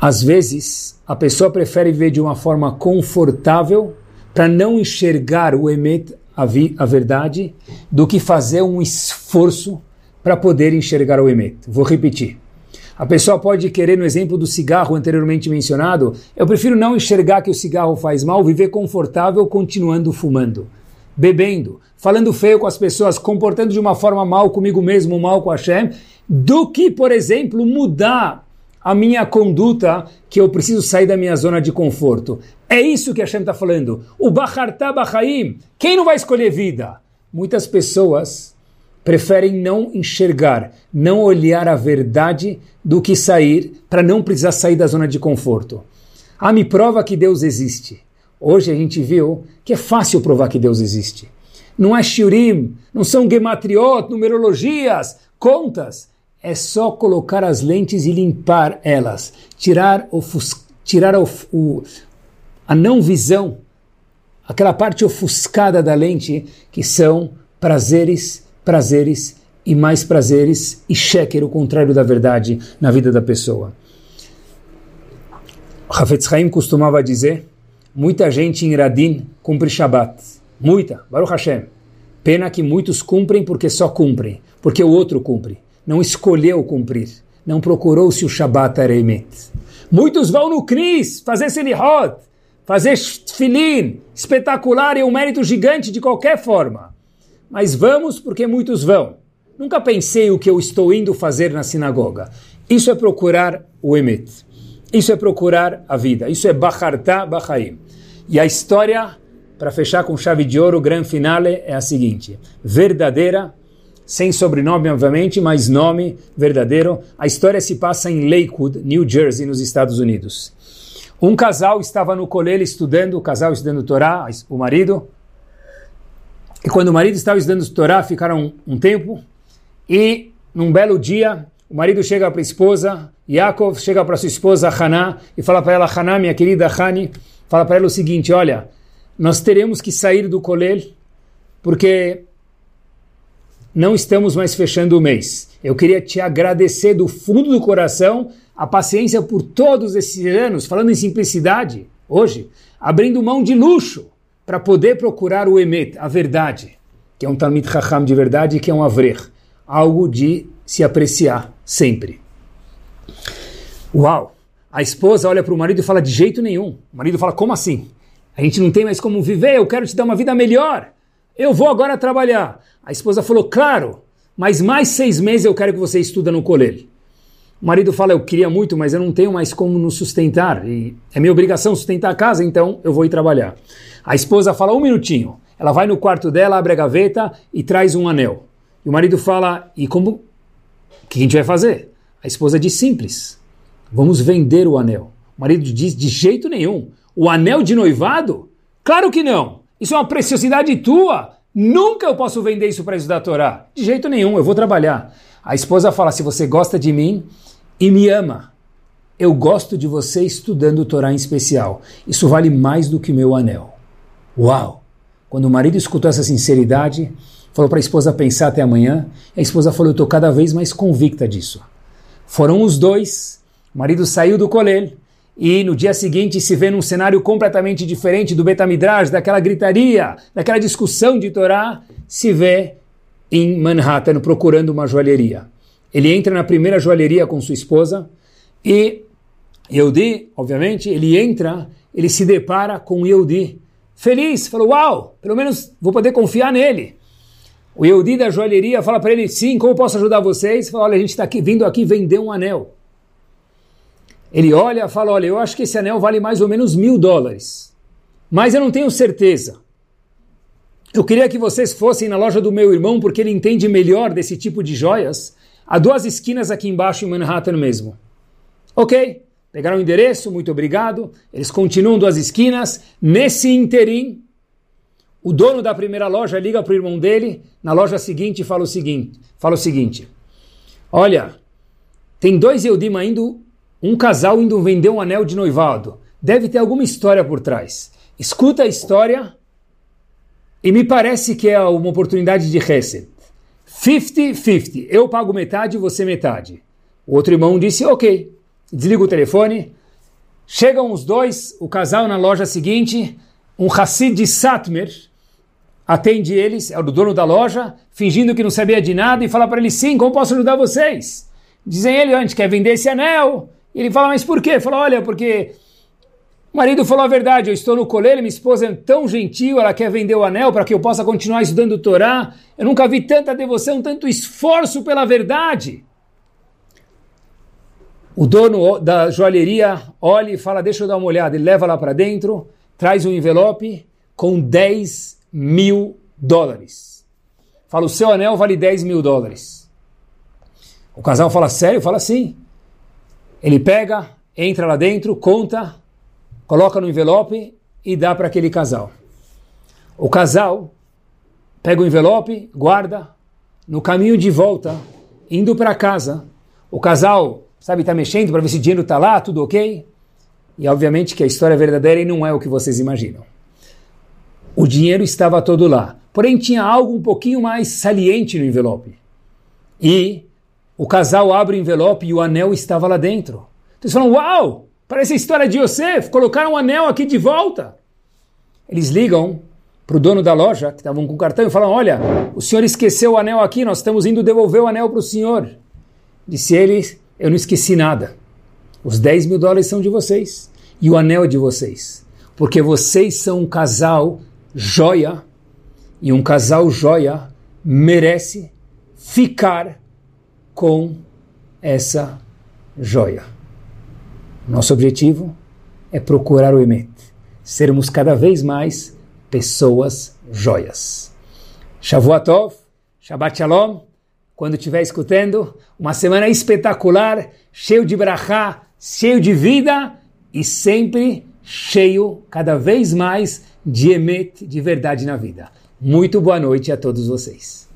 Às vezes, a pessoa prefere viver de uma forma confortável para não enxergar o Emet, a, a verdade, do que fazer um esforço para poder enxergar o Emet. Vou repetir. A pessoa pode querer, no exemplo do cigarro anteriormente mencionado, eu prefiro não enxergar que o cigarro faz mal, viver confortável continuando fumando, bebendo, falando feio com as pessoas, comportando de uma forma mal comigo mesmo, mal com a Hashem, do que, por exemplo, mudar a minha conduta que eu preciso sair da minha zona de conforto. É isso que a Hashem está falando. O Bacharta Bachaim. Quem não vai escolher vida? Muitas pessoas preferem não enxergar, não olhar a verdade do que sair para não precisar sair da zona de conforto. Ah, me prova que Deus existe. Hoje a gente viu que é fácil provar que Deus existe. Não é shiurim, não são gematriot, numerologias, contas. é só colocar as lentes e limpar elas, tirar, o, tirar o, a não visão, aquela parte ofuscada da lente, que são prazeres, prazeres e mais prazeres, e sheker, o contrário da verdade, na vida da pessoa. Hafetz Haim costumava dizer, muita gente em Radin cumpre Shabbat, muita, Baruch Hashem. Pena que muitos cumprem porque só cumprem, porque o outro cumpre. Não escolheu cumprir, não procurou se o Shabbat era emet. Muitos vão no Knis fazer Selihot, fazer Tfilin, espetacular e um mérito gigante de qualquer forma. Mas vamos porque muitos vão. Nunca pensei o que eu estou indo fazer na sinagoga. Isso é procurar o emet. Isso é procurar a vida. Isso é Bachartá Bachaim. E a história, para fechar com chave de ouro, o grande finale é a seguinte: verdadeira, sem sobrenome, obviamente, mas nome verdadeiro. A história se passa em Lakewood, New Jersey, nos Estados Unidos. Um casal estava no colégio estudando, o casal estudando Torá, o marido. E quando o marido estava estudando Torá, ficaram um tempo. E num belo dia, o marido chega para a esposa, Yaakov chega para sua esposa Haná e fala para ela, Haná, minha querida Hani, fala para ela o seguinte, olha, nós teremos que sair do colel porque não estamos mais fechando o mês. Eu queria te agradecer do fundo do coração a paciência por todos esses anos, falando em simplicidade, hoje, abrindo mão de luxo para poder procurar o Emet, a verdade, que é um Talmid Chacham de verdade, que é um Avrer, algo de se apreciar sempre. Uau! A esposa olha para o marido e fala: de jeito nenhum. O marido fala: como assim? A gente não tem mais como viver, eu quero te dar uma vida melhor. Eu vou agora trabalhar. A esposa falou: claro, mas mais seis meses eu quero que você estuda no colégio. O marido fala: eu queria muito, mas eu não tenho mais como nos sustentar. E é minha obrigação sustentar a casa, então eu vou ir trabalhar. A esposa fala: um minutinho. Ela vai no quarto dela, abre a gaveta e traz um anel. E o marido fala: e como o que a gente vai fazer? A esposa diz simples: vamos vender o anel. O marido diz: de jeito nenhum. O anel de noivado? Claro que não. Isso é uma preciosidade tua. Nunca eu posso vender isso para estudar a Torá. De jeito nenhum, eu vou trabalhar. A esposa fala: se você gosta de mim e me ama, eu gosto de você estudando o Torá em especial. Isso vale mais do que meu anel. Uau! Quando o marido escutou essa sinceridade, falou para a esposa pensar até amanhã. A esposa falou: Eu estou cada vez mais convicta disso. Foram os dois. O marido saiu do colégio e no dia seguinte se vê num cenário completamente diferente do Betamidrash, daquela gritaria, daquela discussão de Torá, se vê em Manhattan procurando uma joalheria. Ele entra na primeira joalheria com sua esposa e Yehudi, obviamente, ele entra, ele se depara com Yehudi feliz, falou, uau, pelo menos vou poder confiar nele. O Yehudi da joalheria fala para ele, sim, como posso ajudar vocês? Fala, olha, a gente está vindo aqui vender um anel. Ele olha fala, olha, eu acho que esse anel vale mais ou menos mil dólares, mas eu não tenho certeza. Eu queria que vocês fossem na loja do meu irmão, porque ele entende melhor desse tipo de joias, a duas esquinas aqui embaixo em Manhattan mesmo. Ok, pegaram o endereço, muito obrigado. Eles continuam duas esquinas. Nesse interim, o dono da primeira loja liga para o irmão dele, na loja seguinte, e fala o seguinte: fala o seguinte: Olha, tem dois Eudim indo, um casal indo vender um anel de noivado. Deve ter alguma história por trás. Escuta a história e me parece que é uma oportunidade de Hesed. 50-50. Eu pago metade, você metade. O outro irmão disse, ok. Desliga o telefone. Chegam os dois, o casal na loja seguinte, um Hassid de Satmer, atende eles, é o dono da loja, fingindo que não sabia de nada e fala para ele, sim, como posso ajudar vocês? Dizem ele, a gente quer vender esse anel. E ele fala, mas por quê? Fala, olha, porque o marido falou a verdade, eu estou no colégio, minha esposa é tão gentil, ela quer vender o anel para que eu possa continuar estudando Torá. Eu nunca vi tanta devoção, tanto esforço pela verdade. O dono da joalheria olha e fala, deixa eu dar uma olhada. Ele leva lá para dentro, traz um envelope com 10 mil dólares. Fala, o seu anel vale 10 mil dólares. O casal fala, sério? Fala, sim. Ele pega, entra lá dentro, conta, coloca no envelope e dá para aquele casal. O casal pega o envelope, guarda, no caminho de volta, indo para casa, o casal, sabe, está mexendo para ver se o dinheiro está lá, tudo ok. E obviamente que a história é verdadeira e não é o que vocês imaginam. O dinheiro estava todo lá. Porém, tinha algo um pouquinho mais saliente no envelope. E o casal abre o envelope e o anel estava lá dentro. Então eles falam: Uau! Parece a história de Yosef, colocaram o anel aqui de volta. Eles ligam para o dono da loja, que estavam com o cartão, e falam: Olha, o senhor esqueceu o anel aqui, nós estamos indo devolver o anel para o senhor. Disse ele: Eu não esqueci nada. Os 10 mil dólares são de vocês. E o anel é de vocês. Porque vocês são um casal joia. E um casal joia merece ficar com essa joia. Nosso objetivo é procurar o Emet, sermos cada vez mais pessoas joias. Shavuatov, Shabbat Shalom, quando estiver escutando, uma semana espetacular, cheio de brachá, cheio de vida e sempre cheio, cada vez mais, de Emet, de verdade na vida. Muito boa noite a todos vocês.